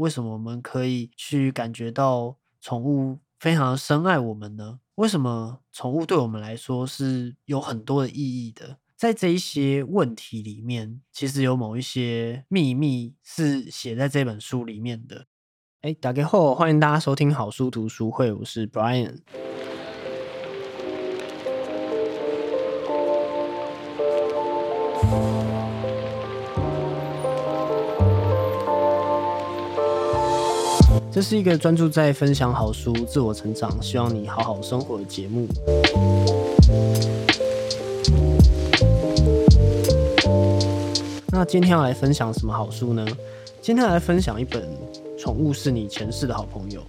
为什么我们可以去感觉到宠物非常深爱我们呢？为什么宠物对我们来说是有很多的意义的？在这一些问题里面，其实有某一些秘密是写在这本书里面的。哎，打开后欢迎大家收听好书读书会，我是 Brian。这是一个专注在分享好书、自我成长，希望你好好生活的节目。那今天要来分享什么好书呢？今天来分享一本《宠物是你前世的好朋友》。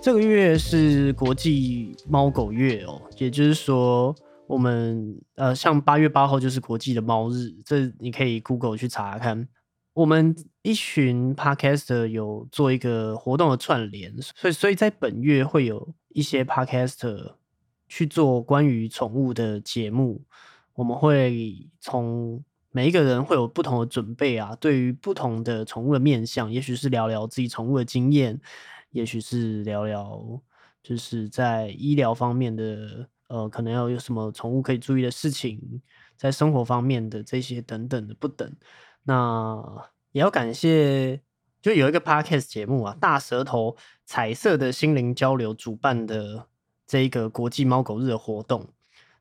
这个月是国际猫狗月哦，也就是说，我们呃，像八月八号就是国际的猫日，这你可以 Google 去查看。我们一群 Podcaster 有做一个活动的串联，所以所以在本月会有一些 Podcaster 去做关于宠物的节目。我们会从每一个人会有不同的准备啊，对于不同的宠物的面向，也许是聊聊自己宠物的经验，也许是聊聊就是在医疗方面的，呃，可能要有什么宠物可以注意的事情，在生活方面的这些等等的不等。那也要感谢，就有一个 podcast 节目啊，大舌头彩色的心灵交流主办的这一个国际猫狗日的活动，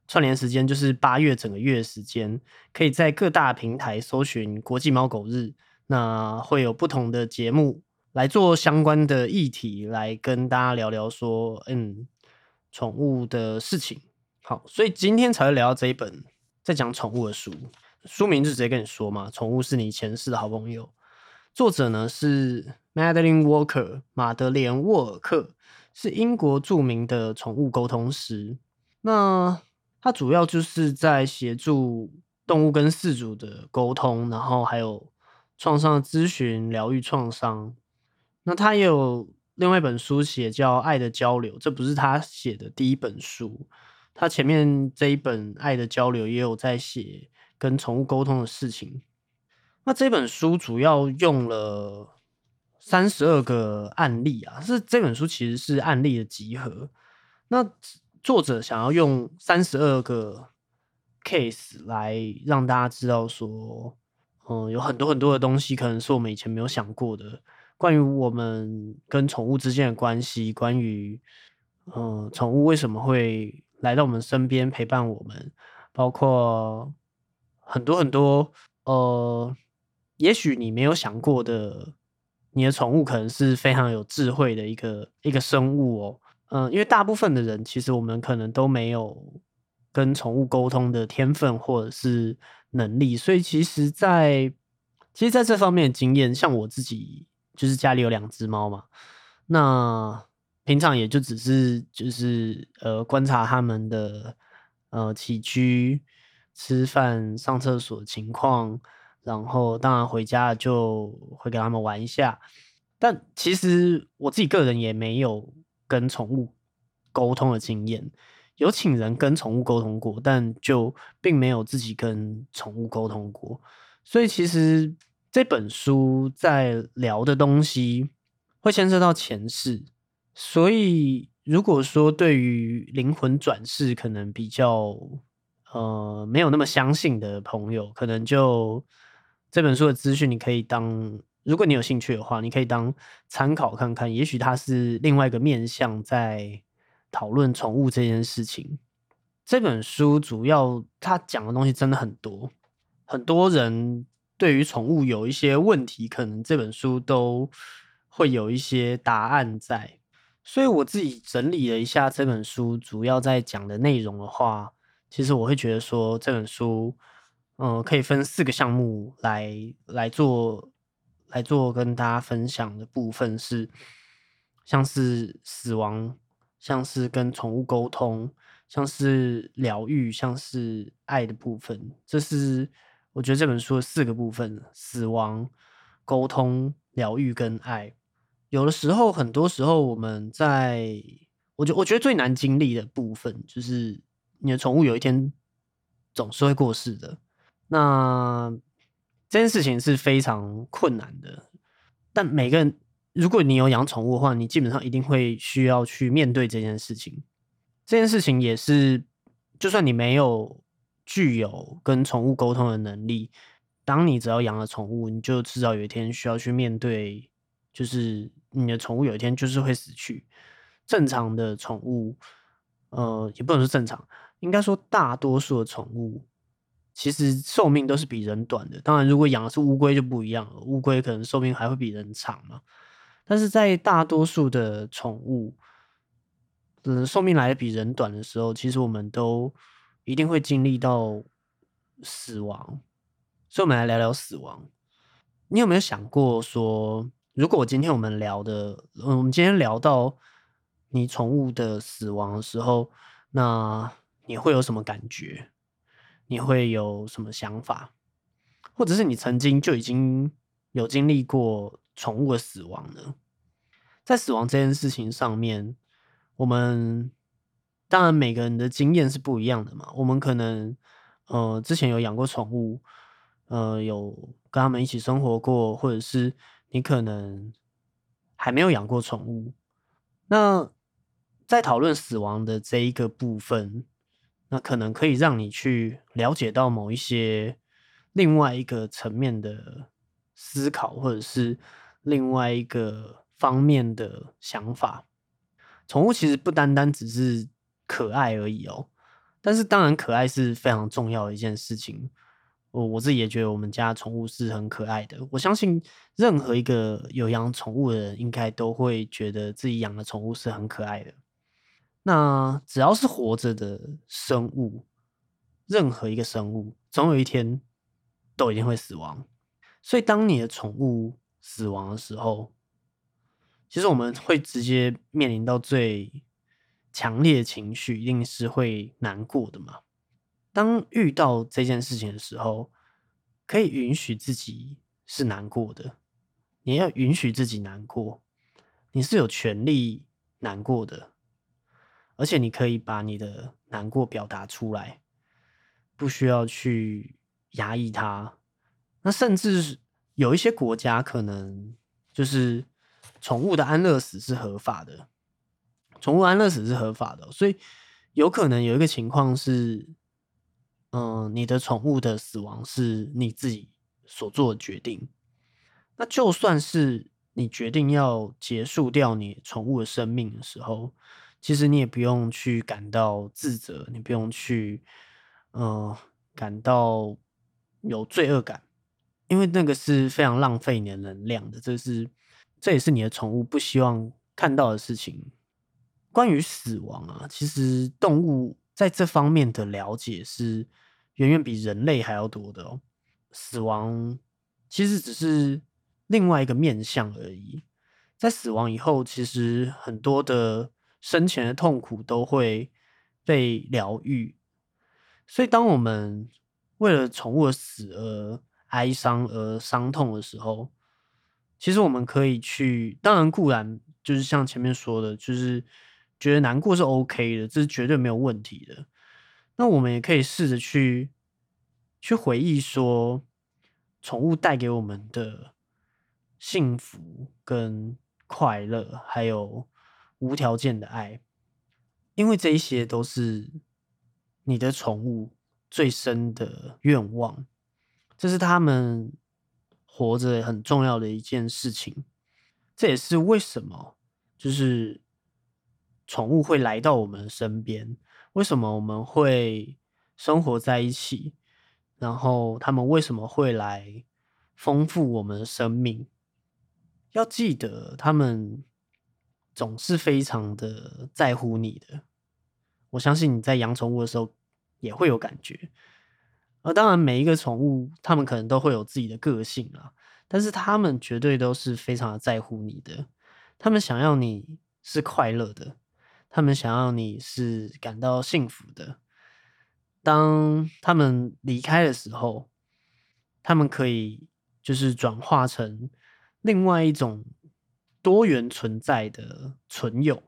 串联时间就是八月整个月时间，可以在各大平台搜寻国际猫狗日，那会有不同的节目来做相关的议题，来跟大家聊聊说，嗯，宠物的事情。好，所以今天才会聊到这一本在讲宠物的书。书名就直接跟你说嘛，宠物是你前世的好朋友。作者呢是 Madeline Walker，马德莲沃尔克，是英国著名的宠物沟通师。那他主要就是在协助动物跟饲主的沟通，然后还有创伤咨询、疗愈创伤。那他也有另外一本书写叫《爱的交流》，这不是他写的第一本书。他前面这一本《爱的交流》也有在写。跟宠物沟通的事情，那这本书主要用了三十二个案例啊，是这本书其实是案例的集合。那作者想要用三十二个 case 来让大家知道说，嗯，有很多很多的东西可能是我们以前没有想过的，关于我们跟宠物之间的关系，关于嗯，宠物为什么会来到我们身边陪伴我们，包括。很多很多，呃，也许你没有想过的，你的宠物可能是非常有智慧的一个一个生物哦。嗯，因为大部分的人其实我们可能都没有跟宠物沟通的天分或者是能力，所以其实，在其实在这方面的经验，像我自己就是家里有两只猫嘛，那平常也就只是就是呃观察他们的呃起居。吃饭、上厕所情况，然后当然回家就会跟他们玩一下。但其实我自己个人也没有跟宠物沟通的经验，有请人跟宠物沟通过，但就并没有自己跟宠物沟通过。所以其实这本书在聊的东西会牵涉到前世，所以如果说对于灵魂转世，可能比较。呃，没有那么相信的朋友，可能就这本书的资讯，你可以当，如果你有兴趣的话，你可以当参考看看。也许它是另外一个面向，在讨论宠物这件事情。这本书主要它讲的东西真的很多，很多人对于宠物有一些问题，可能这本书都会有一些答案在。所以我自己整理了一下这本书主要在讲的内容的话。其实我会觉得说这本书，嗯，可以分四个项目来来做来做跟大家分享的部分是，像是死亡，像是跟宠物沟通，像是疗愈，像是爱的部分。这是我觉得这本书的四个部分：死亡、沟通、疗愈跟爱。有的时候，很多时候我们在，我觉我觉得最难经历的部分就是。你的宠物有一天总是会过世的，那这件事情是非常困难的。但每个人如果你有养宠物的话，你基本上一定会需要去面对这件事情。这件事情也是，就算你没有具有跟宠物沟通的能力，当你只要养了宠物，你就迟早有一天需要去面对，就是你的宠物有一天就是会死去。正常的宠物，呃，也不能说正常，应该说大多数的宠物。其实寿命都是比人短的，当然如果养的是乌龟就不一样了，乌龟可能寿命还会比人长嘛。但是在大多数的宠物，嗯，寿命来的比人短的时候，其实我们都一定会经历到死亡。所以，我们来聊聊死亡。你有没有想过说，如果我今天我们聊的，嗯，我们今天聊到你宠物的死亡的时候，那你会有什么感觉？你会有什么想法，或者是你曾经就已经有经历过宠物的死亡呢？在死亡这件事情上面，我们当然每个人的经验是不一样的嘛。我们可能呃之前有养过宠物，呃有跟他们一起生活过，或者是你可能还没有养过宠物。那在讨论死亡的这一个部分。那可能可以让你去了解到某一些另外一个层面的思考，或者是另外一个方面的想法。宠物其实不单单只是可爱而已哦，但是当然可爱是非常重要的一件事情。我我自己也觉得我们家宠物是很可爱的。我相信任何一个有养宠物的人，应该都会觉得自己养的宠物是很可爱的。那只要是活着的生物，任何一个生物，总有一天都一定会死亡。所以，当你的宠物死亡的时候，其实我们会直接面临到最强烈的情绪，一定是会难过的嘛。当遇到这件事情的时候，可以允许自己是难过的，你要允许自己难过，你是有权利难过的。而且你可以把你的难过表达出来，不需要去压抑它。那甚至有一些国家可能就是宠物的安乐死是合法的，宠物安乐死是合法的，所以有可能有一个情况是，嗯，你的宠物的死亡是你自己所做的决定。那就算是你决定要结束掉你宠物的生命的时候。其实你也不用去感到自责，你不用去，呃，感到有罪恶感，因为那个是非常浪费你的能量的。这是，这也是你的宠物不希望看到的事情。关于死亡啊，其实动物在这方面的了解是远远比人类还要多的哦。死亡其实只是另外一个面相而已。在死亡以后，其实很多的。生前的痛苦都会被疗愈，所以当我们为了宠物的死而哀伤而伤痛的时候，其实我们可以去，当然固然就是像前面说的，就是觉得难过是 OK 的，这是绝对没有问题的。那我们也可以试着去去回忆说，宠物带给我们的幸福跟快乐，还有。无条件的爱，因为这一些都是你的宠物最深的愿望，这是他们活着很重要的一件事情。这也是为什么，就是宠物会来到我们身边，为什么我们会生活在一起，然后他们为什么会来丰富我们的生命？要记得他们。总是非常的在乎你的，我相信你在养宠物的时候也会有感觉。而当然，每一个宠物它们可能都会有自己的个性啊，但是它们绝对都是非常的在乎你的。他们想要你是快乐的，他们想要你是感到幸福的。当他们离开的时候，他们可以就是转化成另外一种。多元存在的存有，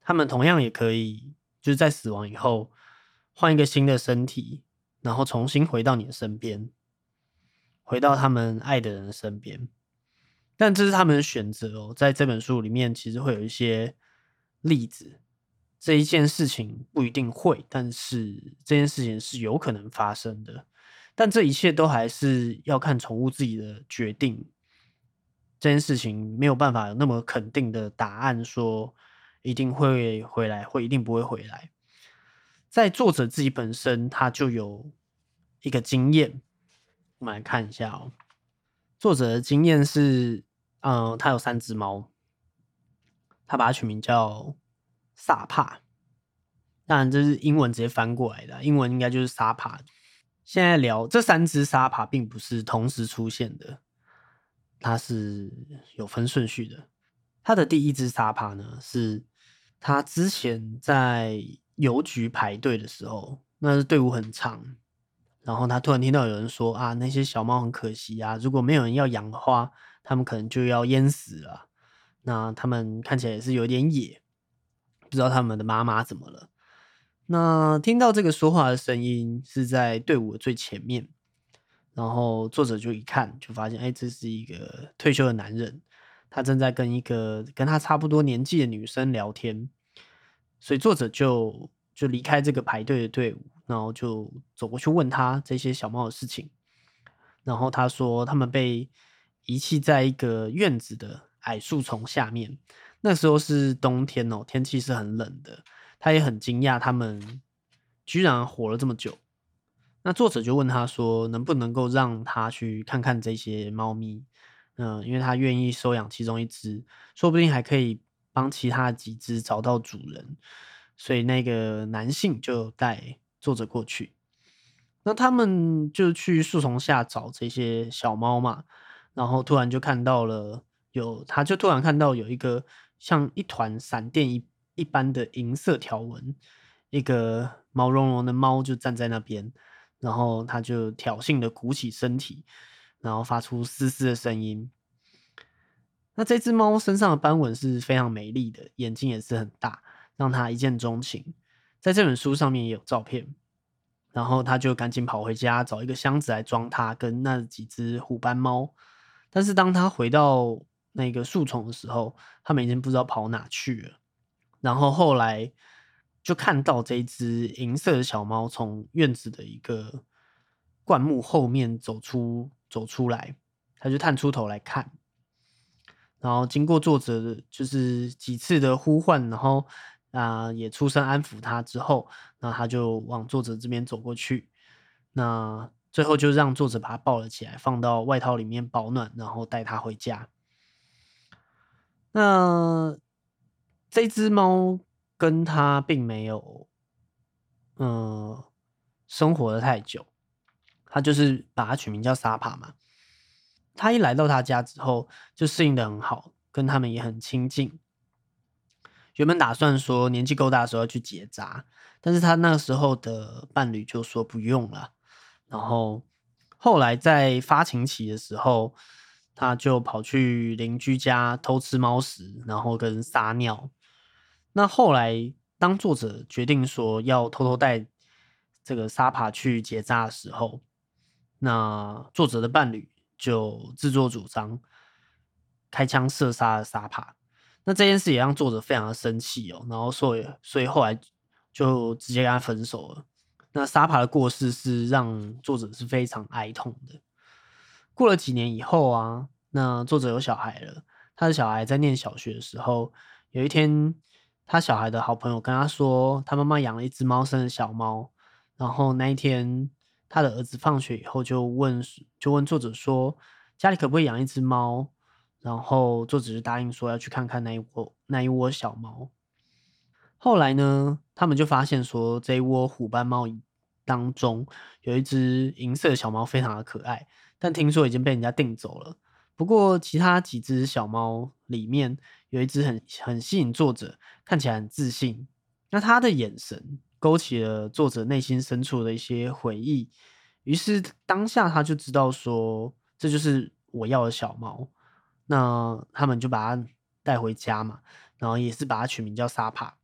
他们同样也可以就是在死亡以后换一个新的身体，然后重新回到你的身边，回到他们爱的人的身边。但这是他们的选择哦。在这本书里面，其实会有一些例子，这一件事情不一定会，但是这件事情是有可能发生的。但这一切都还是要看宠物自己的决定。这件事情没有办法有那么肯定的答案，说一定会回来，或一定不会回来。在作者自己本身，他就有一个经验。我们来看一下哦。作者的经验是，嗯，他有三只猫，他把它取名叫萨帕。当然，这是英文直接翻过来的，英文应该就是沙帕。现在聊这三只沙帕，并不是同时出现的，它是有分顺序的。他的第一只沙帕呢，是他之前在邮局排队的时候，那是队伍很长，然后他突然听到有人说啊，那些小猫很可惜啊，如果没有人要养的话，他们可能就要淹死了。那他们看起来也是有点野，不知道他们的妈妈怎么了。那听到这个说话的声音是在队伍的最前面，然后作者就一看就发现，哎，这是一个退休的男人，他正在跟一个跟他差不多年纪的女生聊天，所以作者就就离开这个排队的队伍，然后就走过去问他这些小猫的事情，然后他说他们被遗弃在一个院子的矮树丛下面，那时候是冬天哦，天气是很冷的。他也很惊讶，他们居然活了这么久。那作者就问他说：“能不能够让他去看看这些猫咪？嗯，因为他愿意收养其中一只，说不定还可以帮其他几只找到主人。”所以那个男性就带作者过去。那他们就去树丛下找这些小猫嘛，然后突然就看到了有，他就突然看到有一个像一团闪电一。一般的银色条纹，一个毛茸茸的猫就站在那边，然后他就挑衅的鼓起身体，然后发出嘶嘶的声音。那这只猫身上的斑纹是非常美丽的，眼睛也是很大，让它一见钟情。在这本书上面也有照片，然后他就赶紧跑回家找一个箱子来装它跟那几只虎斑猫。但是当他回到那个树丛的时候，他们已经不知道跑哪去了。然后后来就看到这只银色的小猫从院子的一个灌木后面走出走出来，他就探出头来看，然后经过作者的就是几次的呼唤，然后啊也出声安抚他之后，那他就往作者这边走过去，那最后就让作者把它抱了起来，放到外套里面保暖，然后带它回家。那。这只猫跟他并没有，嗯，生活的太久，他就是把它取名叫沙帕嘛。他一来到他家之后，就适应的很好，跟他们也很亲近。原本打算说年纪够大的时候要去结扎，但是他那个时候的伴侣就说不用了。然后后来在发情期的时候，他就跑去邻居家偷吃猫食，然后跟撒尿。那后来，当作者决定说要偷偷带这个沙帕去结扎的时候，那作者的伴侣就自作主张开枪射杀了沙帕。那这件事也让作者非常的生气哦，然后所以所以后来就直接跟他分手了。那沙帕的过世是让作者是非常哀痛的。过了几年以后啊，那作者有小孩了，他的小孩在念小学的时候，有一天。他小孩的好朋友跟他说，他妈妈养了一只猫生的小猫。然后那一天，他的儿子放学以后就问，就问作者说，家里可不可以养一只猫？然后作者就答应说要去看看那一窝那一窝小猫。后来呢，他们就发现说，这一窝虎斑猫当中有一只银色的小猫，非常的可爱，但听说已经被人家订走了。不过，其他几只小猫里面有一只很很吸引作者，看起来很自信。那他的眼神勾起了作者内心深处的一些回忆，于是当下他就知道说，这就是我要的小猫。那他们就把它带回家嘛，然后也是把它取名叫沙帕。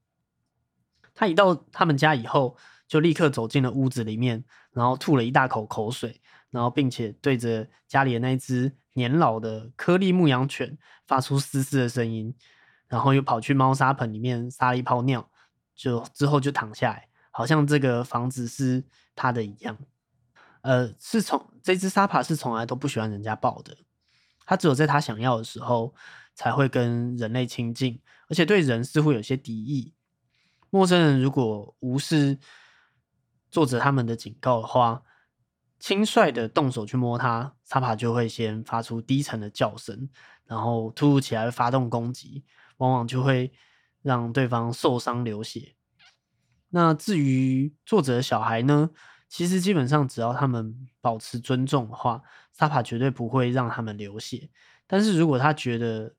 他一到他们家以后，就立刻走进了屋子里面，然后吐了一大口口水，然后并且对着家里的那只。年老的颗粒牧羊犬发出嘶嘶的声音，然后又跑去猫砂盆里面撒了一泡尿，就之后就躺下来，好像这个房子是他的一样。呃，是从这只沙帕是从来都不喜欢人家抱的，它只有在它想要的时候才会跟人类亲近，而且对人似乎有些敌意。陌生人如果无视作者他们的警告的话，轻率的动手去摸它，沙帕就会先发出低沉的叫声，然后突如其来发动攻击，往往就会让对方受伤流血。那至于作者小孩呢？其实基本上只要他们保持尊重的话，沙帕绝对不会让他们流血。但是如果他觉得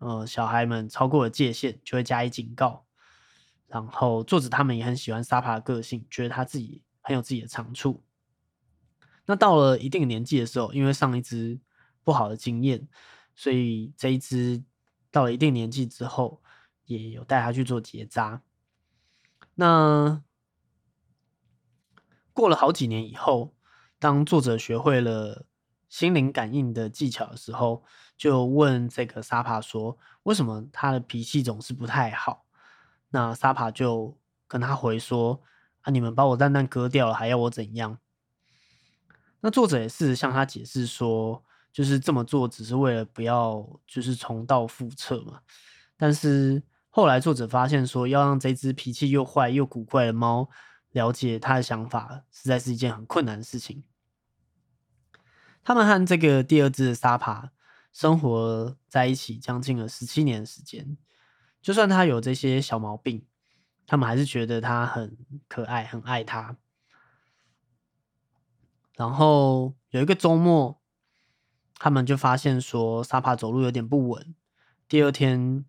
呃小孩们超过了界限，就会加以警告。然后作者他们也很喜欢沙帕的个性，觉得他自己很有自己的长处。那到了一定年纪的时候，因为上一只不好的经验，所以这一只到了一定年纪之后，也有带他去做结扎。那过了好几年以后，当作者学会了心灵感应的技巧的时候，就问这个沙帕说：“为什么他的脾气总是不太好？”那沙帕就跟他回说：“啊，你们把我蛋蛋割掉了，还要我怎样？”那作者也是向他解释说，就是这么做只是为了不要就是重蹈覆辙嘛。但是后来作者发现说，要让这只脾气又坏又古怪的猫了解他的想法，实在是一件很困难的事情。他们和这个第二只的沙帕生活在一起将近了十七年的时间。就算他有这些小毛病，他们还是觉得他很可爱，很爱他。然后有一个周末，他们就发现说沙帕走路有点不稳。第二天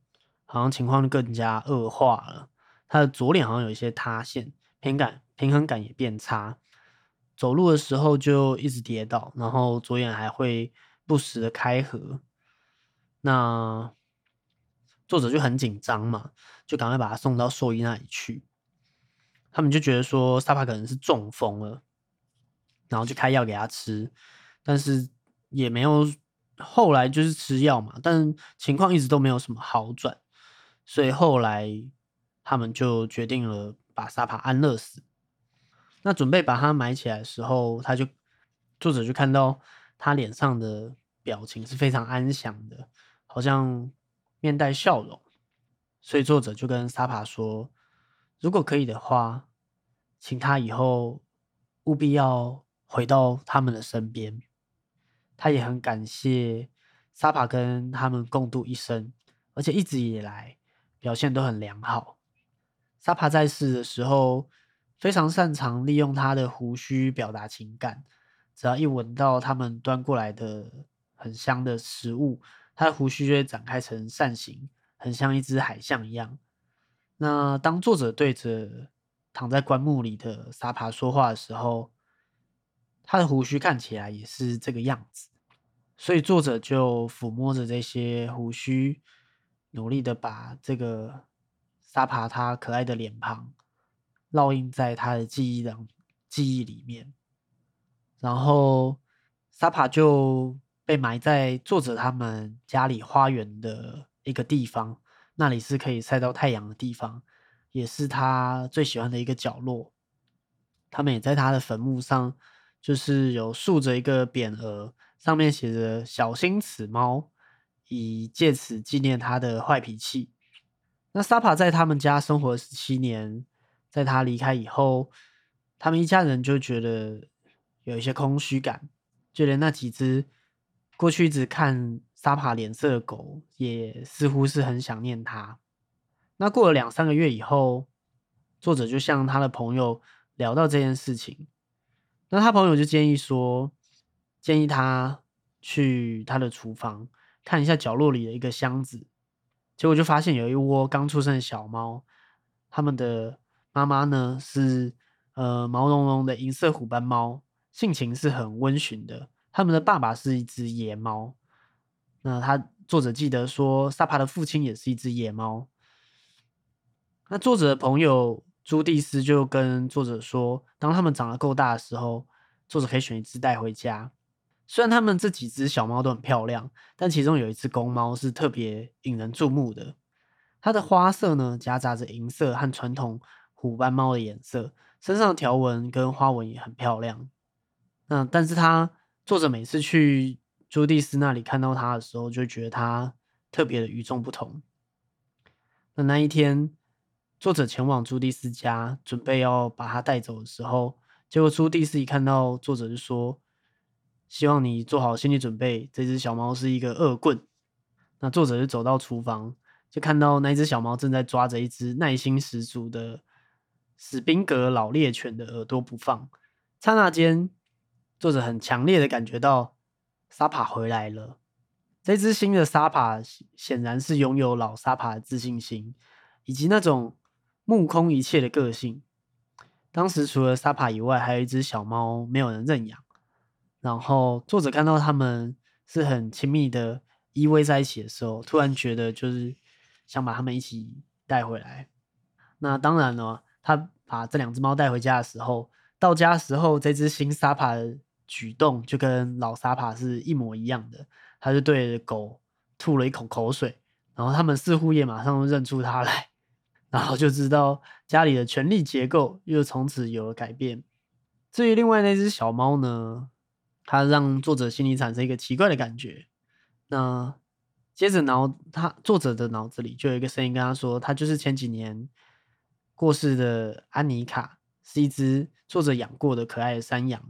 好像情况更加恶化了，他的左脸好像有一些塌陷，平感平衡感也变差，走路的时候就一直跌倒，然后左眼还会不时的开合。那。作者就很紧张嘛，就赶快把他送到兽医那里去。他们就觉得说沙帕可能是中风了，然后就开药给他吃，但是也没有。后来就是吃药嘛，但情况一直都没有什么好转，所以后来他们就决定了把沙帕安乐死。那准备把他埋起来的时候，他就作者就看到他脸上的表情是非常安详的，好像。面带笑容，所以作者就跟沙帕说：“如果可以的话，请他以后务必要回到他们的身边。”他也很感谢沙帕跟他们共度一生，而且一直以来表现都很良好。沙帕在世的时候非常擅长利用他的胡须表达情感，只要一闻到他们端过来的很香的食物。他的胡须就会展开成扇形，很像一只海象一样。那当作者对着躺在棺木里的沙帕说话的时候，他的胡须看起来也是这个样子。所以作者就抚摸着这些胡须，努力的把这个沙帕他可爱的脸庞烙印在他的记忆的记忆里面。然后沙帕就。被埋在作者他们家里花园的一个地方，那里是可以晒到太阳的地方，也是他最喜欢的一个角落。他们也在他的坟墓上，就是有竖着一个匾额，上面写着“小心此猫”，以借此纪念他的坏脾气。那沙帕在他们家生活十七年，在他离开以后，他们一家人就觉得有一些空虚感，就连那几只。过去一直看沙帕脸色的狗，也似乎是很想念他。那过了两三个月以后，作者就向他的朋友聊到这件事情。那他朋友就建议说，建议他去他的厨房看一下角落里的一个箱子。结果就发现有一窝刚出生的小猫，他们的妈妈呢是呃毛茸茸的银色虎斑猫，性情是很温驯的。他们的爸爸是一只野猫，那他作者记得说，萨帕的父亲也是一只野猫。那作者的朋友朱蒂斯就跟作者说，当他们长得够大的时候，作者可以选一只带回家。虽然他们这几只小猫都很漂亮，但其中有一只公猫是特别引人注目的。它的花色呢，夹杂着银色和传统虎斑猫的颜色，身上的条纹跟花纹也很漂亮。那但是它作者每次去朱蒂斯那里看到它的时候，就觉得它特别的与众不同。那那一天，作者前往朱蒂斯家，准备要把它带走的时候，结果朱蒂斯一看到作者就说：“希望你做好心理准备，这只小猫是一个恶棍。”那作者就走到厨房。就看到那只小猫正在抓着一只耐心十足的史宾格老猎犬的耳朵不放。刹那间，作者很强烈的感觉到沙帕回来了。这只新的沙帕显然是拥有老沙帕的自信心，以及那种目空一切的个性。当时除了沙帕以外，还有一只小猫没有人认养。然后作者看到他们是很亲密的依偎在一起的时候，突然觉得就是。想把他们一起带回来。那当然了，他把这两只猫带回家的时候，到家时候，这只新沙帕的举动就跟老沙帕是一模一样的。他就对着狗吐了一口口水，然后他们似乎也马上认出他来，然后就知道家里的权力结构又从此有了改变。至于另外那只小猫呢，它让作者心里产生一个奇怪的感觉。那。接着脑他作者的脑子里就有一个声音跟他说：“他就是前几年过世的安妮卡，是一只作者养过的可爱的山羊。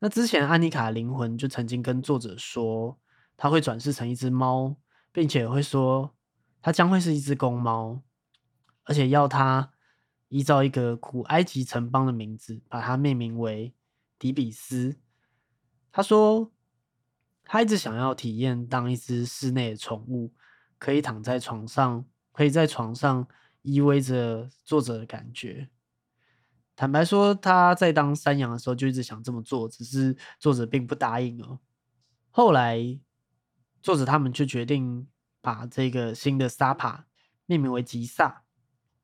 那之前安妮卡的灵魂就曾经跟作者说，他会转世成一只猫，并且会说他将会是一只公猫，而且要他依照一个古埃及城邦的名字，把它命名为迪比斯。他说。”他一直想要体验当一只室内的宠物，可以躺在床上，可以在床上依偎着作者的感觉。坦白说，他在当山羊的时候就一直想这么做，只是作者并不答应哦。后来，作者他们就决定把这个新的沙帕命名为吉萨，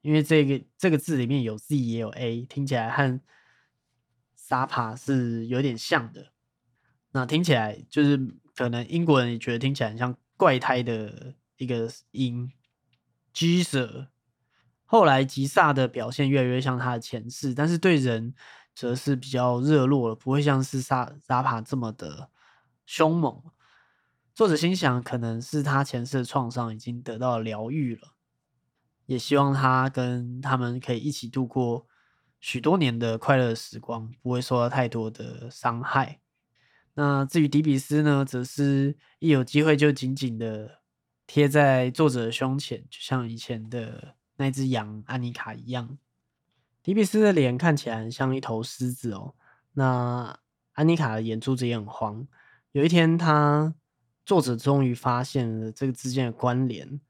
因为这个这个字里面有 Z 也有 A，听起来和沙帕是有点像的。那听起来就是可能英国人也觉得听起来很像怪胎的一个音，G 舍。后来吉萨的表现越来越像他的前世，但是对人则是比较热络了，不会像是萨扎帕这么的凶猛。作者心想，可能是他前世的创伤已经得到疗愈了，也希望他跟他们可以一起度过许多年的快乐时光，不会受到太多的伤害。那至于迪比斯呢，则是一有机会就紧紧的贴在作者的胸前，就像以前的那只羊安妮卡一样。迪比斯的脸看起来很像一头狮子哦。那安妮卡的眼珠子也很黄。有一天，他作者终于发现了这个之间的关联。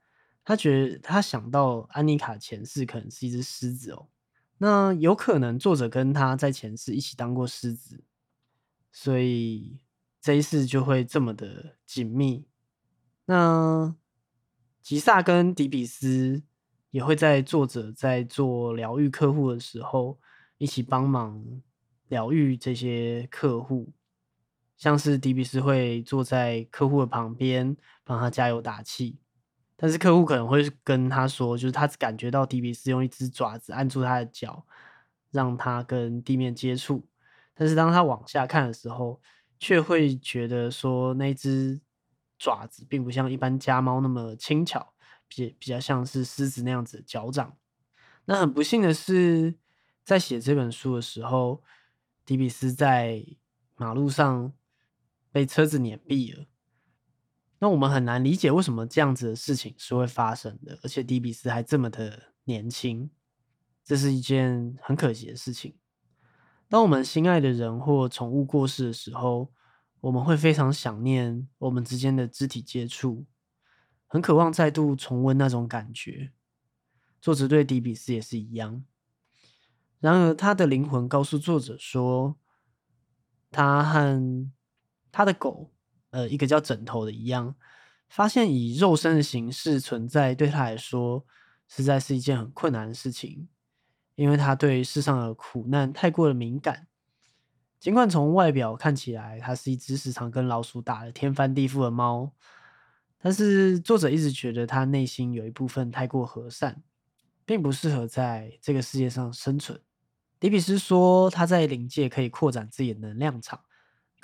他觉得他想到安妮卡前世可能是一只狮子哦。那有可能作者跟他在前世一起当过狮子。所以这一世就会这么的紧密。那吉萨跟迪比斯也会在作者在做疗愈客户的时候，一起帮忙疗愈这些客户。像是迪比斯会坐在客户的旁边，帮他加油打气。但是客户可能会跟他说，就是他感觉到迪比斯用一只爪子按住他的脚，让他跟地面接触。但是当他往下看的时候，却会觉得说那只爪子并不像一般家猫那么轻巧，比比较像是狮子那样子的脚掌。那很不幸的是，在写这本书的时候，迪比斯在马路上被车子碾毙了。那我们很难理解为什么这样子的事情是会发生的，而且迪比斯还这么的年轻，这是一件很可惜的事情。当我们心爱的人或宠物过世的时候，我们会非常想念我们之间的肢体接触，很渴望再度重温那种感觉。作者对迪比斯也是一样。然而，他的灵魂告诉作者说，他和他的狗，呃，一个叫枕头的一样，发现以肉身的形式存在，对他来说，实在是一件很困难的事情。因为他对世上的苦难太过的敏感，尽管从外表看起来，它是一只时常跟老鼠打的天翻地覆的猫，但是作者一直觉得它内心有一部分太过和善，并不适合在这个世界上生存。迪比斯说，他在灵界可以扩展自己的能量场，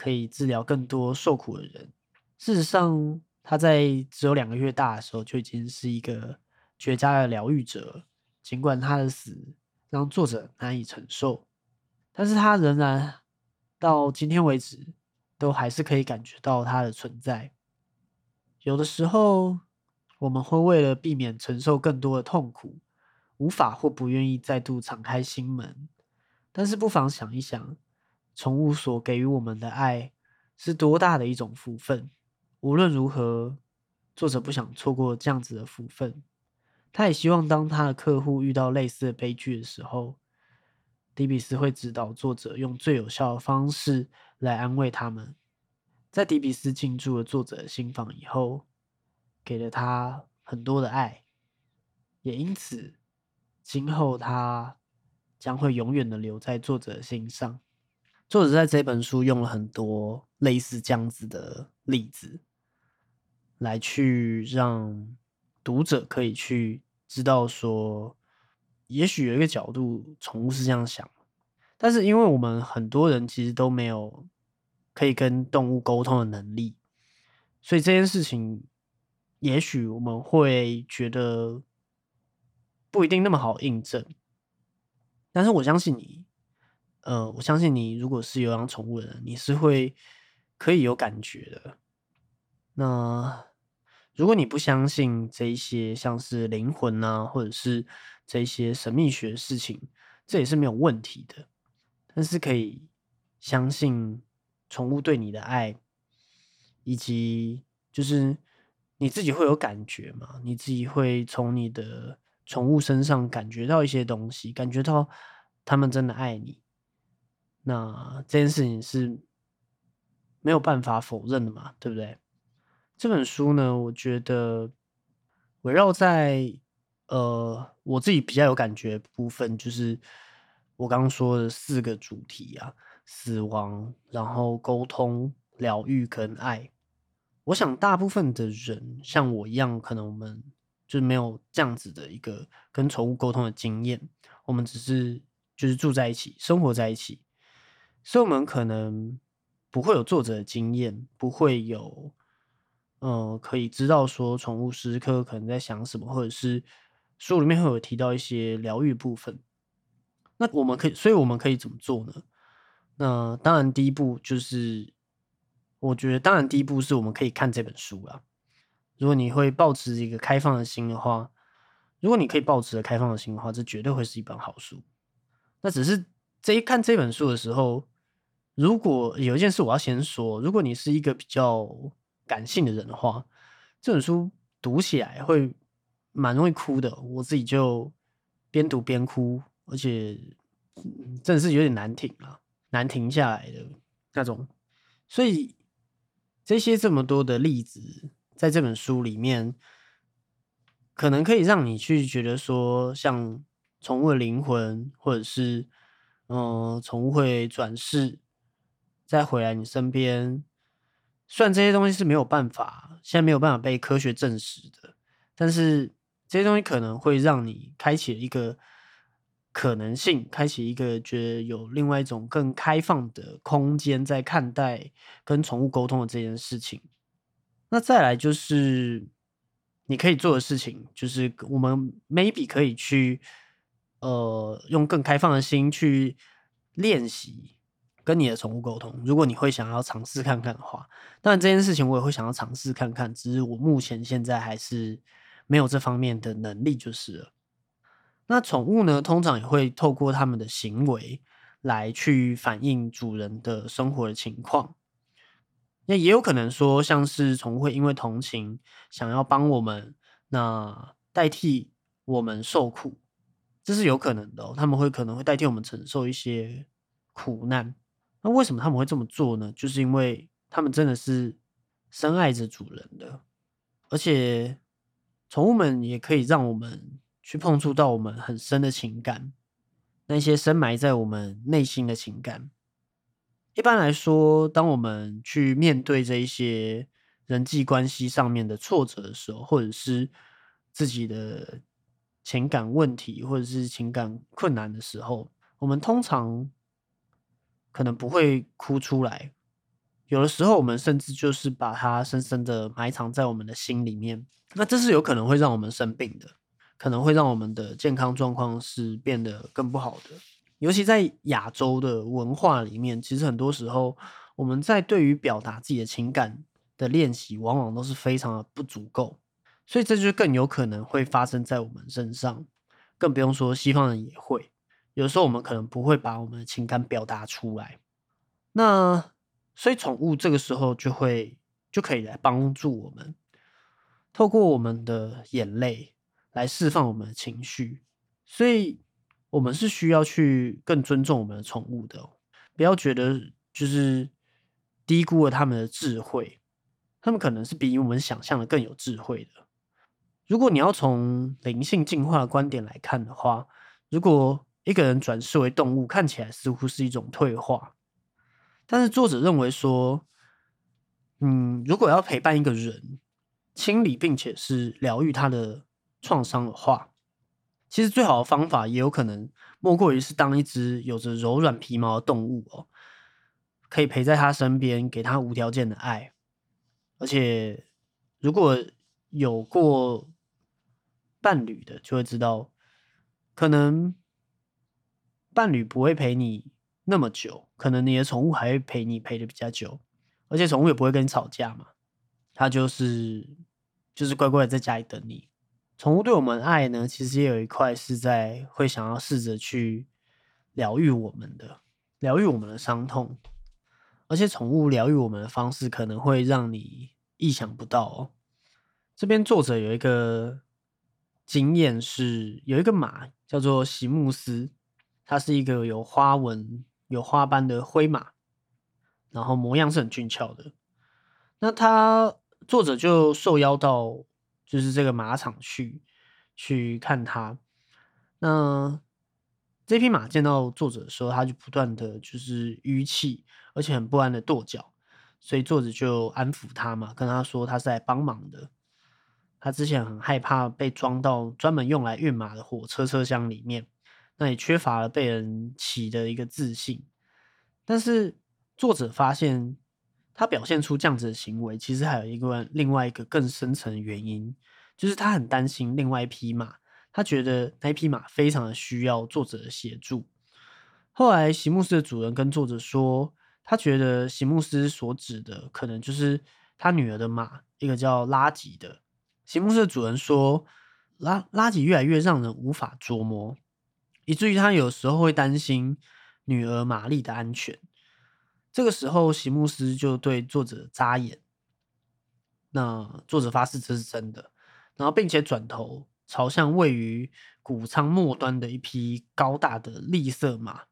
可以治疗更多受苦的人。事实上，他在只有两个月大的时候就已经是一个绝佳的疗愈者。尽管他的死让作者难以承受，但是他仍然。到今天为止，都还是可以感觉到他的存在。有的时候，我们会为了避免承受更多的痛苦，无法或不愿意再度敞开心门。但是，不妨想一想，宠物所给予我们的爱是多大的一种福分。无论如何，作者不想错过这样子的福分。他也希望，当他的客户遇到类似的悲剧的时候，迪比斯会指导作者用最有效的方式来安慰他们。在迪比斯进驻了作者的心房以后，给了他很多的爱，也因此，今后他将会永远的留在作者的心上。作者在这本书用了很多类似这样子的例子，来去让读者可以去知道说。也许有一个角度，宠物是这样想，但是因为我们很多人其实都没有可以跟动物沟通的能力，所以这件事情，也许我们会觉得不一定那么好印证。但是我相信你，呃，我相信你，如果是有养宠物的人，你是会可以有感觉的。那如果你不相信这一些像是灵魂啊，或者是这些神秘学的事情，这也是没有问题的。但是可以相信宠物对你的爱，以及就是你自己会有感觉嘛？你自己会从你的宠物身上感觉到一些东西，感觉到他们真的爱你。那这件事情是没有办法否认的嘛？对不对？这本书呢，我觉得围绕在。呃，我自己比较有感觉部分就是我刚刚说的四个主题啊：死亡，然后沟通、疗愈跟爱。我想大部分的人像我一样，可能我们就是没有这样子的一个跟宠物沟通的经验，我们只是就是住在一起，生活在一起，所以我们可能不会有作者的经验，不会有呃可以知道说宠物时刻可能在想什么，或者是。书里面会有提到一些疗愈部分，那我们可以，所以我们可以怎么做呢？那当然，第一步就是，我觉得当然第一步是我们可以看这本书啦。如果你会保持一个开放的心的话，如果你可以保持开放的心的话，这绝对会是一本好书。那只是这一看这本书的时候，如果有一件事我要先说，如果你是一个比较感性的人的话，这本书读起来会。蛮容易哭的，我自己就边读边哭，而且真的是有点难停啊，难停下来的那种。所以这些这么多的例子，在这本书里面，可能可以让你去觉得说，像宠物的灵魂，或者是嗯，宠物会转世再回来你身边。虽然这些东西是没有办法，现在没有办法被科学证实的，但是。这些东西可能会让你开启一个可能性，开启一个觉得有另外一种更开放的空间，在看待跟宠物沟通的这件事情。那再来就是你可以做的事情，就是我们 maybe 可以去呃用更开放的心去练习跟你的宠物沟通。如果你会想要尝试看看的话，当然这件事情我也会想要尝试看看，只是我目前现在还是。没有这方面的能力就是了。那宠物呢，通常也会透过他们的行为来去反映主人的生活的情况。那也有可能说，像是宠物会因为同情，想要帮我们，那代替我们受苦，这是有可能的。他们会可能会代替我们承受一些苦难。那为什么他们会这么做呢？就是因为他们真的是深爱着主人的，而且。宠物们也可以让我们去碰触到我们很深的情感，那些深埋在我们内心的情感。一般来说，当我们去面对这一些人际关系上面的挫折的时候，或者是自己的情感问题，或者是情感困难的时候，我们通常可能不会哭出来。有的时候，我们甚至就是把它深深的埋藏在我们的心里面。那这是有可能会让我们生病的，可能会让我们的健康状况是变得更不好的。尤其在亚洲的文化里面，其实很多时候我们在对于表达自己的情感的练习，往往都是非常的不足够。所以这就更有可能会发生在我们身上。更不用说西方人也会，有时候我们可能不会把我们的情感表达出来。那所以，宠物这个时候就会就可以来帮助我们，透过我们的眼泪来释放我们的情绪。所以，我们是需要去更尊重我们的宠物的，不要觉得就是低估了他们的智慧，他们可能是比我们想象的更有智慧的。如果你要从灵性进化的观点来看的话，如果一个人转世为动物，看起来似乎是一种退化。但是作者认为说，嗯，如果要陪伴一个人，清理并且是疗愈他的创伤的话，其实最好的方法也有可能莫过于是当一只有着柔软皮毛的动物哦，可以陪在他身边，给他无条件的爱。而且如果有过伴侣的，就会知道，可能伴侣不会陪你。那么久，可能你的宠物还会陪你陪的比较久，而且宠物也不会跟你吵架嘛，它就是就是乖乖的在家里等你。宠物对我们爱呢，其实也有一块是在会想要试着去疗愈我们的，疗愈我们的伤痛，而且宠物疗愈我们的方式可能会让你意想不到哦。这边作者有一个经验是，有一个马叫做席慕斯，它是一个有花纹。有花斑的灰马，然后模样是很俊俏的。那他作者就受邀到就是这个马场去去看他。那这匹马见到作者的时候，他就不断的就是淤气，而且很不安的跺脚。所以作者就安抚他嘛，跟他说他是来帮忙的。他之前很害怕被装到专门用来运马的火车车厢里面。那也缺乏了被人骑的一个自信，但是作者发现他表现出这样子的行为，其实还有一个另外一个更深层的原因，就是他很担心另外一匹马，他觉得那匹马非常的需要作者的协助。后来席慕斯的主人跟作者说，他觉得席慕斯所指的可能就是他女儿的马，一个叫拉吉的。席慕斯的主人说，垃垃圾越来越让人无法捉摸。以至于他有时候会担心女儿玛丽的安全。这个时候，席慕斯就对作者眨眼。那作者发誓这是真的，然后并且转头朝向位于谷仓末端的一匹高大的栗色马，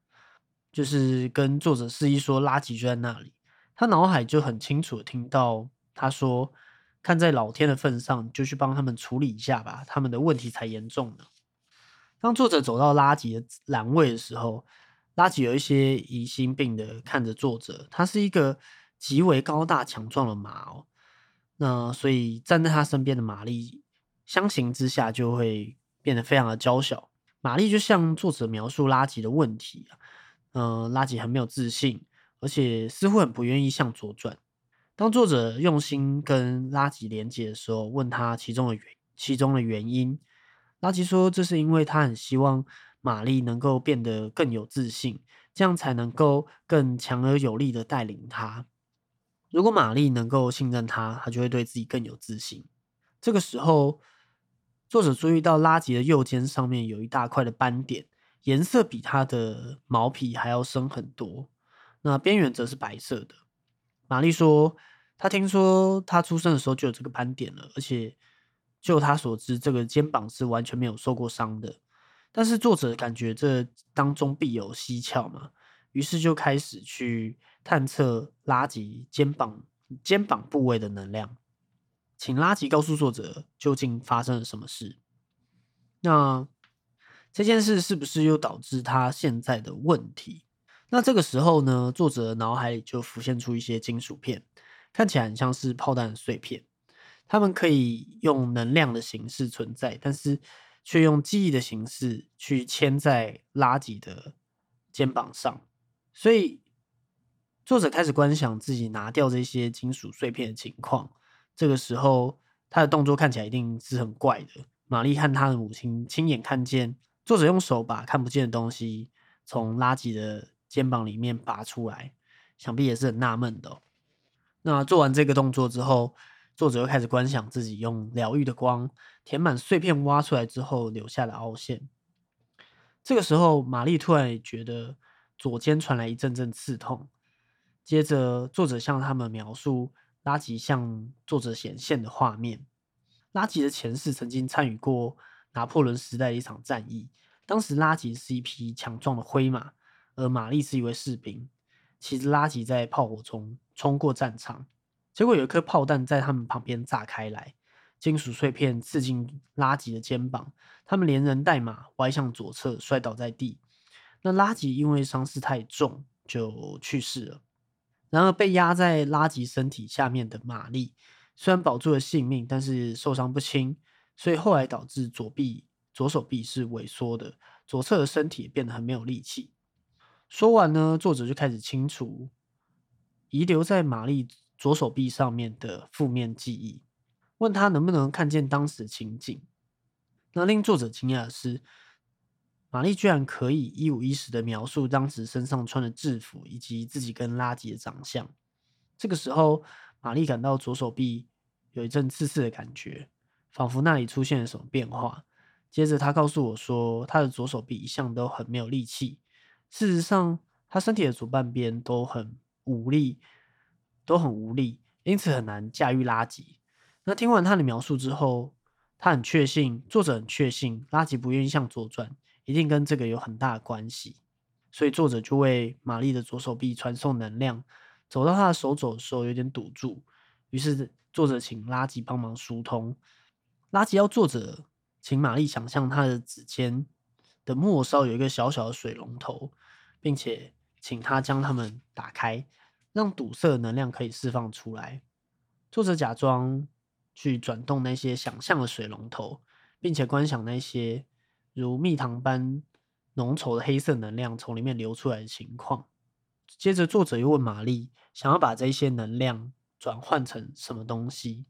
就是跟作者示意说垃圾就在那里。他脑海就很清楚的听到他说：“看在老天的份上，就去帮他们处理一下吧，他们的问题才严重呢。”当作者走到拉吉的栏位的时候，拉吉有一些疑心病的看着作者。他是一个极为高大强壮的马哦，那所以站在他身边的玛丽相形之下就会变得非常的娇小。玛丽就像作者描述拉吉的问题啊，嗯，拉吉很没有自信，而且似乎很不愿意向左转。当作者用心跟拉吉连接的时候，问他其中的原其中的原因。拉吉说：“这是因为他很希望玛丽能够变得更有自信，这样才能够更强而有力的带领他。如果玛丽能够信任他，他就会对自己更有自信。”这个时候，作者注意到拉吉的右肩上面有一大块的斑点，颜色比他的毛皮还要深很多。那边缘则是白色的。玛丽说：“她听说她出生的时候就有这个斑点了，而且……”就她所知，这个肩膀是完全没有受过伤的。但是作者感觉这当中必有蹊跷嘛，于是就开始去探测拉吉肩膀肩膀部位的能量，请拉吉告诉作者究竟发生了什么事。那这件事是不是又导致他现在的问题？那这个时候呢，作者脑海里就浮现出一些金属片，看起来很像是炮弹碎片。它们可以用能量的形式存在，但是却用记忆的形式去牵在拉吉的肩膀上。所以，作者开始观想自己拿掉这些金属碎片的情况。这个时候，他的动作看起来一定是很怪的。玛丽和他的母亲亲眼看见作者用手把看不见的东西从拉吉的肩膀里面拔出来，想必也是很纳闷的。那做完这个动作之后，作者又开始观想自己用疗愈的光填满碎片挖出来之后留下的凹陷。这个时候，玛丽突然觉得左肩传来一阵阵刺痛。接着，作者向他们描述拉吉向作者显现的画面。拉吉的前世曾经参与过拿破仑时代的一场战役，当时拉吉是一匹强壮的灰马，而玛丽是一位士兵。其实，拉吉在炮火中冲过战场。结果有一颗炮弹在他们旁边炸开来，金属碎片刺进拉吉的肩膀，他们连人带马歪向左侧摔倒在地。那拉吉因为伤势太重就去世了。然而被压在拉吉身体下面的玛丽虽然保住了性命，但是受伤不轻，所以后来导致左臂、左手臂是萎缩的，左侧的身体变得很没有力气。说完呢，作者就开始清除遗留在玛丽。左手臂上面的负面记忆，问他能不能看见当时的情景。那令作者惊讶的是，玛丽居然可以一五一十的描述当时身上穿的制服以及自己跟拉吉的长相。这个时候，玛丽感到左手臂有一阵刺刺的感觉，仿佛那里出现了什么变化。接着，他告诉我说，他的左手臂一向都很没有力气，事实上，他身体的左半边都很无力。都很无力，因此很难驾驭拉吉。那听完他的描述之后，他很确信，作者很确信，拉吉不愿意向左转，一定跟这个有很大的关系。所以作者就为玛丽的左手臂传送能量，走到他的手肘的时候有点堵住，于是作者请拉吉帮忙疏通。拉吉要作者请玛丽想象他的指尖的末梢有一个小小的水龙头，并且请他将它们打开。让堵塞的能量可以释放出来。作者假装去转动那些想象的水龙头，并且观想那些如蜜糖般浓稠的黑色能量从里面流出来的情况。接着，作者又问玛丽，想要把这些能量转换成什么东西。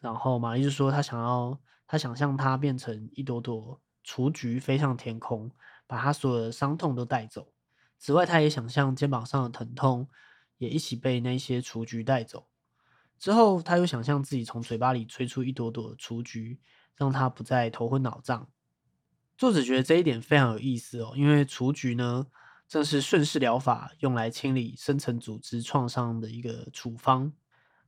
然后玛丽就说，她想要，她想象它变成一朵朵雏菊飞上天空，把他所有的伤痛都带走。此外，他也想象肩膀上的疼痛。也一起被那些雏菊带走。之后，他又想象自己从嘴巴里吹出一朵朵雏菊，让他不再头昏脑胀。作者觉得这一点非常有意思哦，因为雏菊呢，正是顺势疗法用来清理深层组织创伤的一个处方。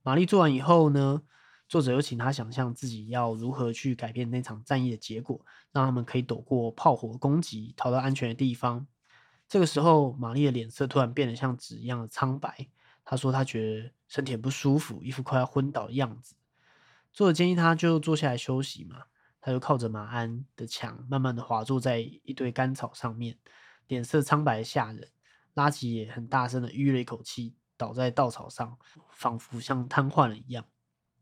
玛丽做完以后呢，作者又请他想象自己要如何去改变那场战役的结果，让他们可以躲过炮火攻击，逃到安全的地方。这个时候，玛丽的脸色突然变得像纸一样的苍白。她说：“她觉得身体很不舒服，一副快要昏倒的样子。”作者建议她就坐下来休息嘛。她就靠着马鞍的墙，慢慢的滑坐在一堆干草上面，脸色苍白吓人。拉吉也很大声的吁了一口气，倒在稻草上，仿佛像瘫痪了一样，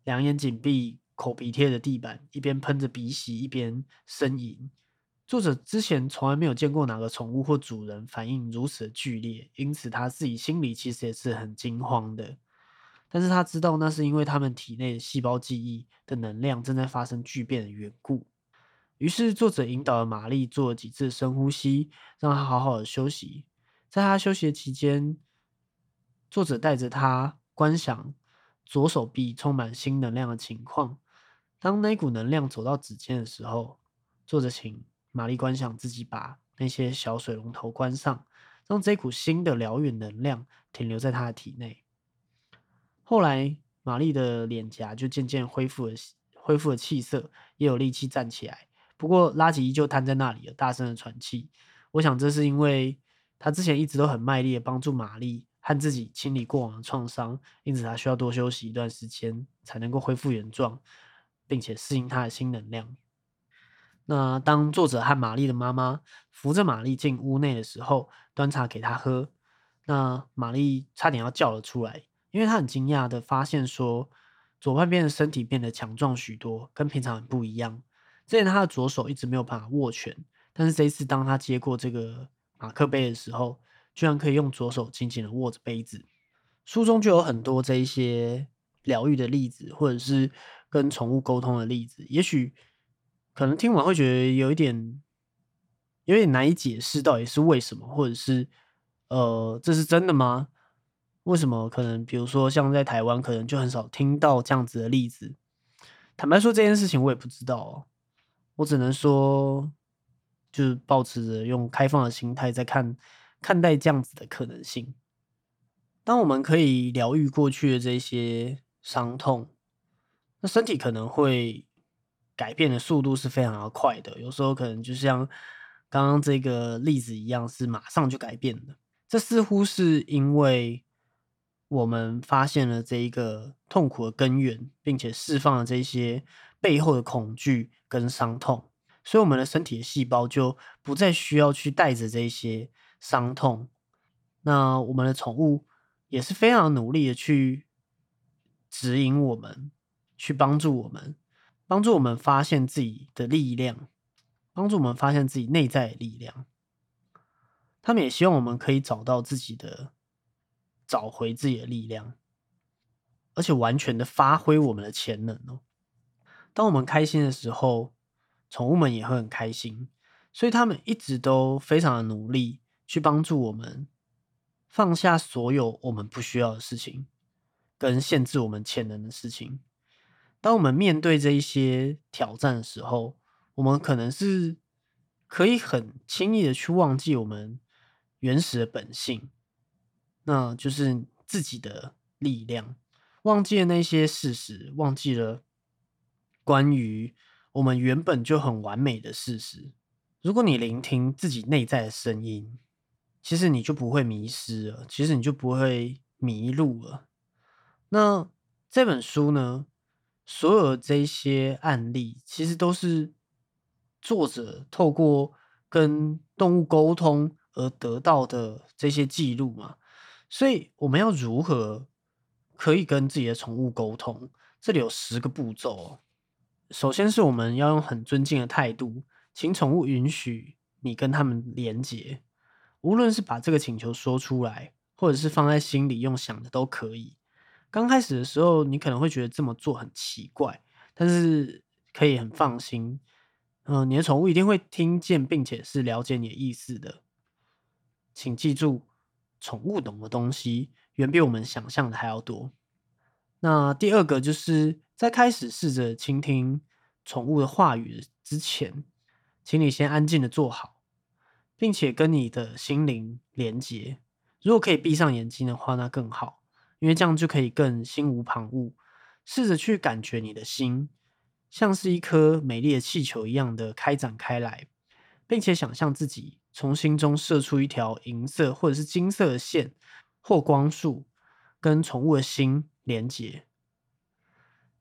两眼紧闭，口鼻贴着地板，一边喷着鼻息，一边呻吟。作者之前从来没有见过哪个宠物或主人反应如此剧烈，因此他自己心里其实也是很惊慌的。但是他知道那是因为他们体内细胞记忆的能量正在发生巨变的缘故。于是作者引导了玛丽做了几次深呼吸，让她好好的休息。在她休息的期间，作者带着她观想左手臂充满新能量的情况。当那股能量走到指尖的时候，作者请。玛丽观想自己把那些小水龙头关上，让这股新的疗愈能量停留在她的体内。后来，玛丽的脸颊就渐渐恢复了恢复了气色，也有力气站起来。不过，拉吉依旧瘫在那里，大声的喘气。我想，这是因为他之前一直都很卖力的帮助玛丽和自己清理过往的创伤，因此他需要多休息一段时间，才能够恢复原状，并且适应他的新能量。那当作者和玛丽的妈妈扶着玛丽进屋内的时候，端茶给她喝。那玛丽差点要叫了出来，因为她很惊讶的发现说，左半边的身体变得强壮许多，跟平常很不一样。之前她的左手一直没有办法握拳，但是这一次当她接过这个马克杯的时候，居然可以用左手紧紧的握着杯子。书中就有很多这一些疗愈的例子，或者是跟宠物沟通的例子。也许可能听完会觉得有一点有点难以解释，到底是为什么，或者是呃，这是真的吗？为什么可能比如说像在台湾，可能就很少听到这样子的例子？坦白说，这件事情我也不知道，哦我只能说，就是保持着用开放的心态在看看待这样子的可能性。当我们可以疗愈过去的这些伤痛，那身体可能会改变的速度是非常的快的。有时候可能就像刚刚这个例子一样，是马上就改变的。这似乎是因为我们发现了这一个痛苦的根源，并且释放了这些背后的恐惧跟伤痛，所以我们的身体的细胞就不再需要去带着这些伤痛。那我们的宠物。也是非常努力的去指引我们，去帮助我们，帮助我们发现自己的力量，帮助我们发现自己内在的力量。他们也希望我们可以找到自己的，找回自己的力量，而且完全的发挥我们的潜能哦。当我们开心的时候，宠物们也会很开心，所以他们一直都非常的努力去帮助我们。放下所有我们不需要的事情，跟限制我们潜能的事情。当我们面对这一些挑战的时候，我们可能是可以很轻易的去忘记我们原始的本性，那就是自己的力量，忘记了那些事实，忘记了关于我们原本就很完美的事实。如果你聆听自己内在的声音。其实你就不会迷失了，其实你就不会迷路了。那这本书呢？所有这些案例，其实都是作者透过跟动物沟通而得到的这些记录嘛。所以我们要如何可以跟自己的宠物沟通？这里有十个步骤。首先是我们要用很尊敬的态度，请宠物允许你跟他们连接。无论是把这个请求说出来，或者是放在心里用想的都可以。刚开始的时候，你可能会觉得这么做很奇怪，但是可以很放心。嗯，你的宠物一定会听见，并且是了解你的意思的。请记住，宠物懂的东西远比我们想象的还要多。那第二个就是在开始试着倾听宠物的话语之前，请你先安静的坐好。并且跟你的心灵连接。如果可以闭上眼睛的话，那更好，因为这样就可以更心无旁骛，试着去感觉你的心像是一颗美丽的气球一样的开展开来，并且想象自己从心中射出一条银色或者是金色的线或光束，跟宠物的心连接。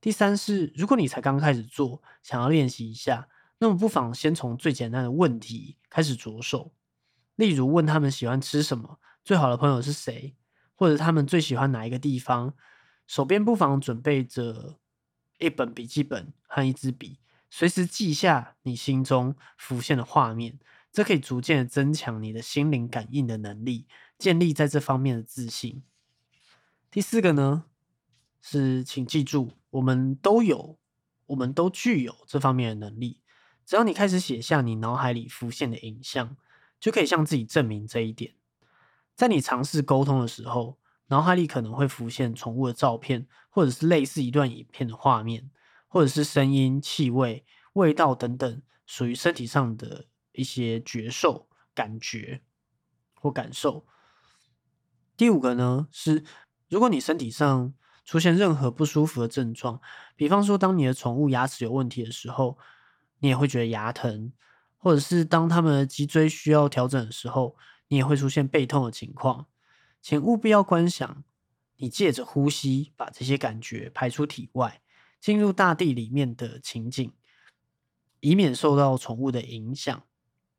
第三是，如果你才刚开始做，想要练习一下。那么不妨先从最简单的问题开始着手，例如问他们喜欢吃什么，最好的朋友是谁，或者他们最喜欢哪一个地方。手边不妨准备着一本笔记本和一支笔，随时记下你心中浮现的画面，这可以逐渐增强你的心灵感应的能力，建立在这方面的自信。第四个呢，是请记住，我们都有，我们都具有这方面的能力。只要你开始写下你脑海里浮现的影像，就可以向自己证明这一点。在你尝试沟通的时候，脑海里可能会浮现宠物的照片，或者是类似一段影片的画面，或者是声音、气味、味道等等，属于身体上的一些觉受、感觉或感受。第五个呢是，如果你身体上出现任何不舒服的症状，比方说当你的宠物牙齿有问题的时候。你也会觉得牙疼，或者是当他们的脊椎需要调整的时候，你也会出现背痛的情况。请务必要观想，你借着呼吸把这些感觉排出体外，进入大地里面的情景，以免受到宠物的影响。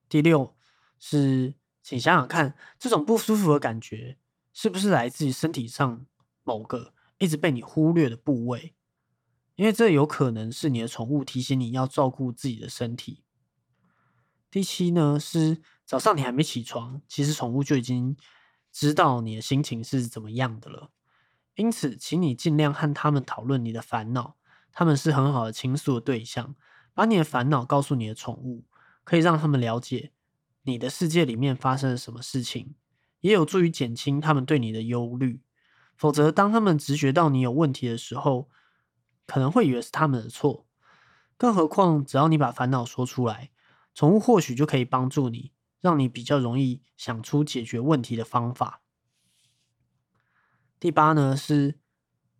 第六是，请想想看，这种不舒服的感觉是不是来自于身体上某个一直被你忽略的部位？因为这有可能是你的宠物提醒你要照顾自己的身体。第七呢，是早上你还没起床，其实宠物就已经知道你的心情是怎么样的了。因此，请你尽量和他们讨论你的烦恼，他们是很好的倾诉的对象。把你的烦恼告诉你的宠物，可以让他们了解你的世界里面发生了什么事情，也有助于减轻他们对你的忧虑。否则，当他们直觉到你有问题的时候，可能会以为是他们的错。更何况，只要你把烦恼说出来，宠物或许就可以帮助你，让你比较容易想出解决问题的方法。第八呢，是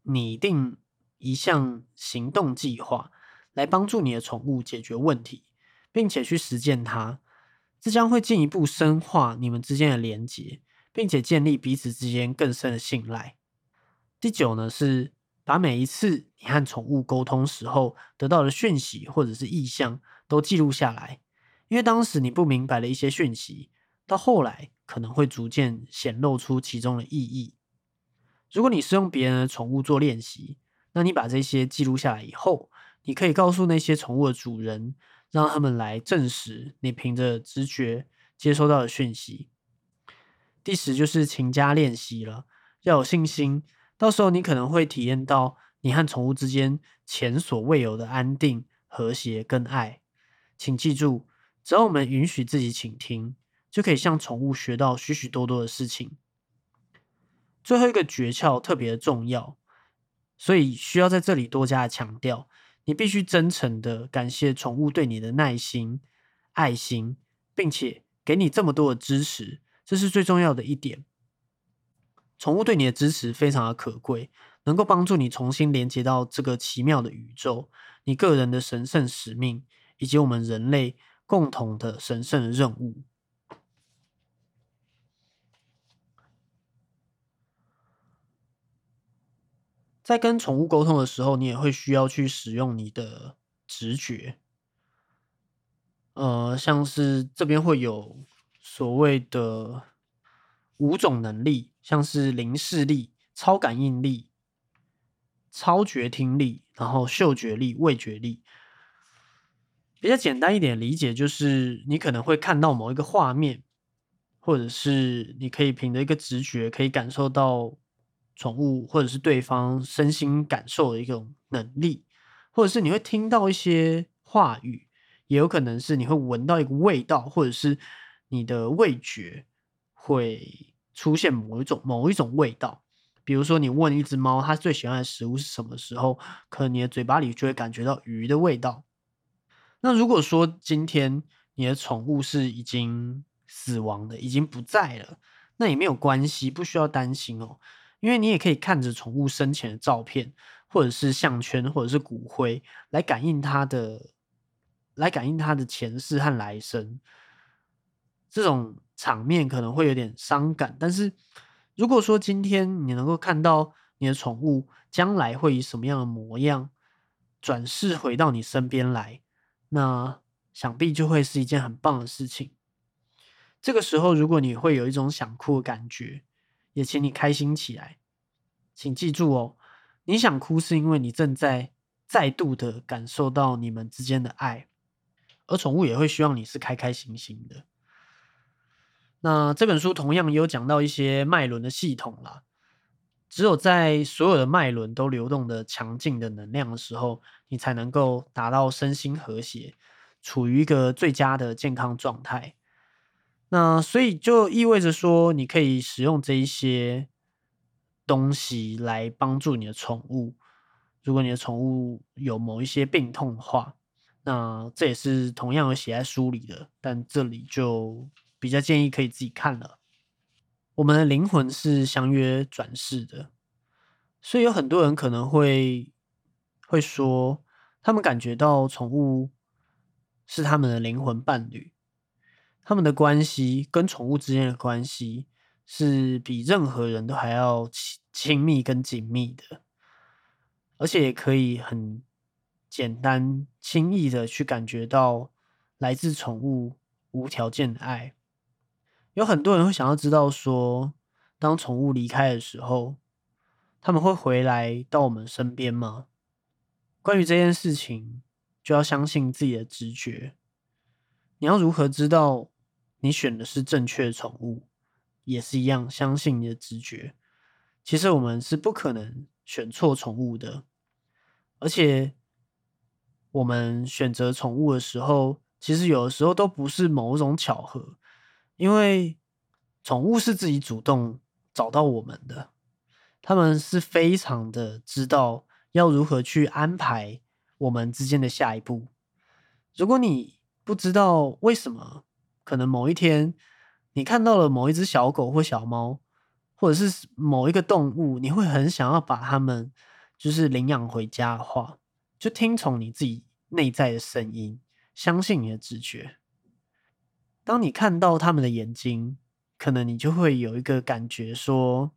拟定一项行动计划，来帮助你的宠物解决问题，并且去实践它。这将会进一步深化你们之间的连结，并且建立彼此之间更深的信赖。第九呢，是把每一次你和宠物沟通时候得到的讯息或者是意向都记录下来，因为当时你不明白的一些讯息，到后来可能会逐渐显露出其中的意义。如果你是用别人的宠物做练习，那你把这些记录下来以后，你可以告诉那些宠物的主人，让他们来证实你凭着直觉接收到的讯息。第十就是勤加练习了，要有信心，到时候你可能会体验到你和宠物之间前所未有的安定、和谐跟爱。请记住，只要我们允许自己倾听，就可以向宠物学到许许多多的事情。最后一个诀窍特别的重要，所以需要在这里多加强调。你必须真诚的感谢宠物对你的耐心、爱心，并且给你这么多的支持，这是最重要的一点。宠物对你的支持非常的可贵，能够帮助你重新连接到这个奇妙的宇宙、你个人的神圣使命，以及我们人类共同的神圣任务。在跟宠物沟通的时候，你也会需要去使用你的直觉。呃，像是这边会有所谓的五种能力，像是灵视力、超感应力、超觉听力，然后嗅觉力、味觉力。比较简单一点理解，就是你可能会看到某一个画面，或者是你可以凭着一个直觉，可以感受到。宠物或者是对方身心感受的一种能力，或者是你会听到一些话语，也有可能是你会闻到一个味道，或者是你的味觉会出现某一种某一种味道。比如说，你问一只猫它最喜欢的食物是什么时候，可能你的嘴巴里就会感觉到鱼的味道。那如果说今天你的宠物是已经死亡的，已经不在了，那也没有关系，不需要担心哦。因为你也可以看着宠物生前的照片，或者是项圈，或者是骨灰，来感应它的，来感应它的前世和来生。这种场面可能会有点伤感，但是如果说今天你能够看到你的宠物将来会以什么样的模样转世回到你身边来，那想必就会是一件很棒的事情。这个时候，如果你会有一种想哭的感觉。也请你开心起来，请记住哦，你想哭是因为你正在再度的感受到你们之间的爱，而宠物也会希望你是开开心心的。那这本书同样也有讲到一些脉轮的系统啦，只有在所有的脉轮都流动的强劲的能量的时候，你才能够达到身心和谐，处于一个最佳的健康状态。那所以就意味着说，你可以使用这一些东西来帮助你的宠物。如果你的宠物有某一些病痛的话，那这也是同样有写在书里的，但这里就比较建议可以自己看了。我们的灵魂是相约转世的，所以有很多人可能会会说，他们感觉到宠物是他们的灵魂伴侣。他们的关系跟宠物之间的关系是比任何人都还要亲亲密跟紧密的，而且也可以很简单轻易的去感觉到来自宠物无条件的爱。有很多人会想要知道说，当宠物离开的时候，他们会回来到我们身边吗？关于这件事情，就要相信自己的直觉。你要如何知道你选的是正确的宠物？也是一样，相信你的直觉。其实我们是不可能选错宠物的，而且我们选择宠物的时候，其实有的时候都不是某种巧合，因为宠物是自己主动找到我们的，他们是非常的知道要如何去安排我们之间的下一步。如果你不知道为什么，可能某一天你看到了某一只小狗或小猫。或者是某一个动物，你会很想要把它们就是领养回家的话，就听从你自己内在的声音，相信你的直觉。当你看到他们的眼睛，可能你就会有一个感觉，说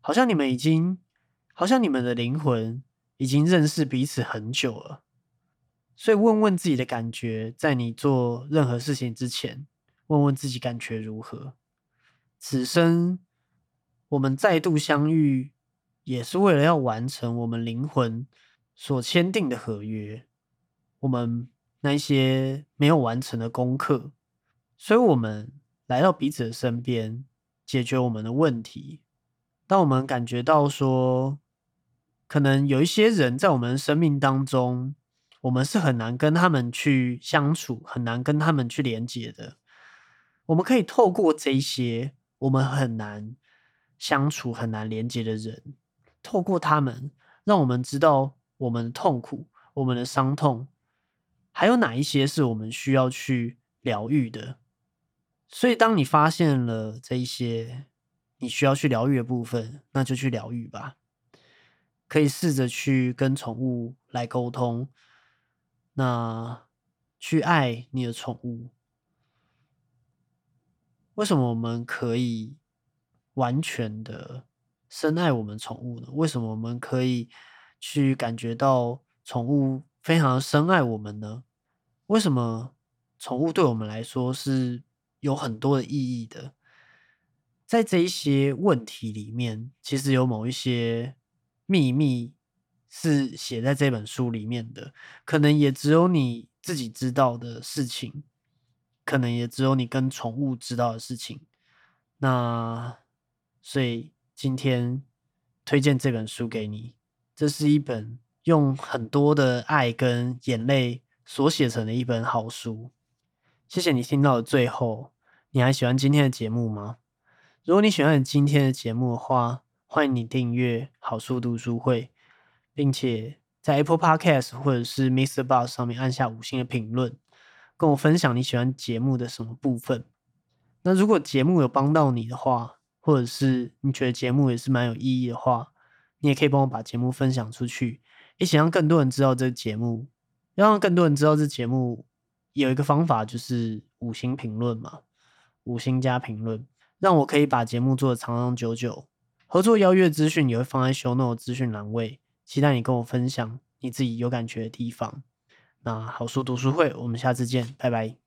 好像你们已经，好像你们的灵魂已经认识彼此很久了。所以问问自己的感觉，在你做任何事情之前，问问自己感觉如何。此生。我们再度相遇，也是为了要完成我们灵魂所签订的合约。我们那些没有完成的功课，所以我们来到彼此的身边，解决我们的问题。当我们感觉到说，可能有一些人在我们生命当中，我们是很难跟他们去相处，很难跟他们去连接的。我们可以透过这些，我们很难。相处很难连接的人，透过他们，让我们知道我们的痛苦、我们的伤痛，还有哪一些是我们需要去疗愈的。所以，当你发现了这一些你需要去疗愈的部分，那就去疗愈吧。可以试着去跟宠物来沟通，那去爱你的宠物。为什么我们可以？完全的深爱我们宠物呢？为什么我们可以去感觉到宠物非常深爱我们呢？为什么宠物对我们来说是有很多的意义的？在这一些问题里面，其实有某一些秘密是写在这本书里面的，可能也只有你自己知道的事情，可能也只有你跟宠物知道的事情。那。所以今天推荐这本书给你，这是一本用很多的爱跟眼泪所写成的一本好书。谢谢你听到的最后，你还喜欢今天的节目吗？如果你喜欢今天的节目的话，欢迎你订阅好书读书会，并且在 Apple Podcast 或者是 Mr. Boss 上面按下五星的评论，跟我分享你喜欢节目的什么部分。那如果节目有帮到你的话，或者是你觉得节目也是蛮有意义的话，你也可以帮我把节目分享出去，一起让更多人知道这个节目。要让更多人知道这节目，有一个方法就是五星评论嘛，五星加评论，让我可以把节目做的长长久久。合作邀约资讯也会放在 show note 资讯栏位，期待你跟我分享你自己有感觉的地方。那好书读书会，我们下次见，拜拜。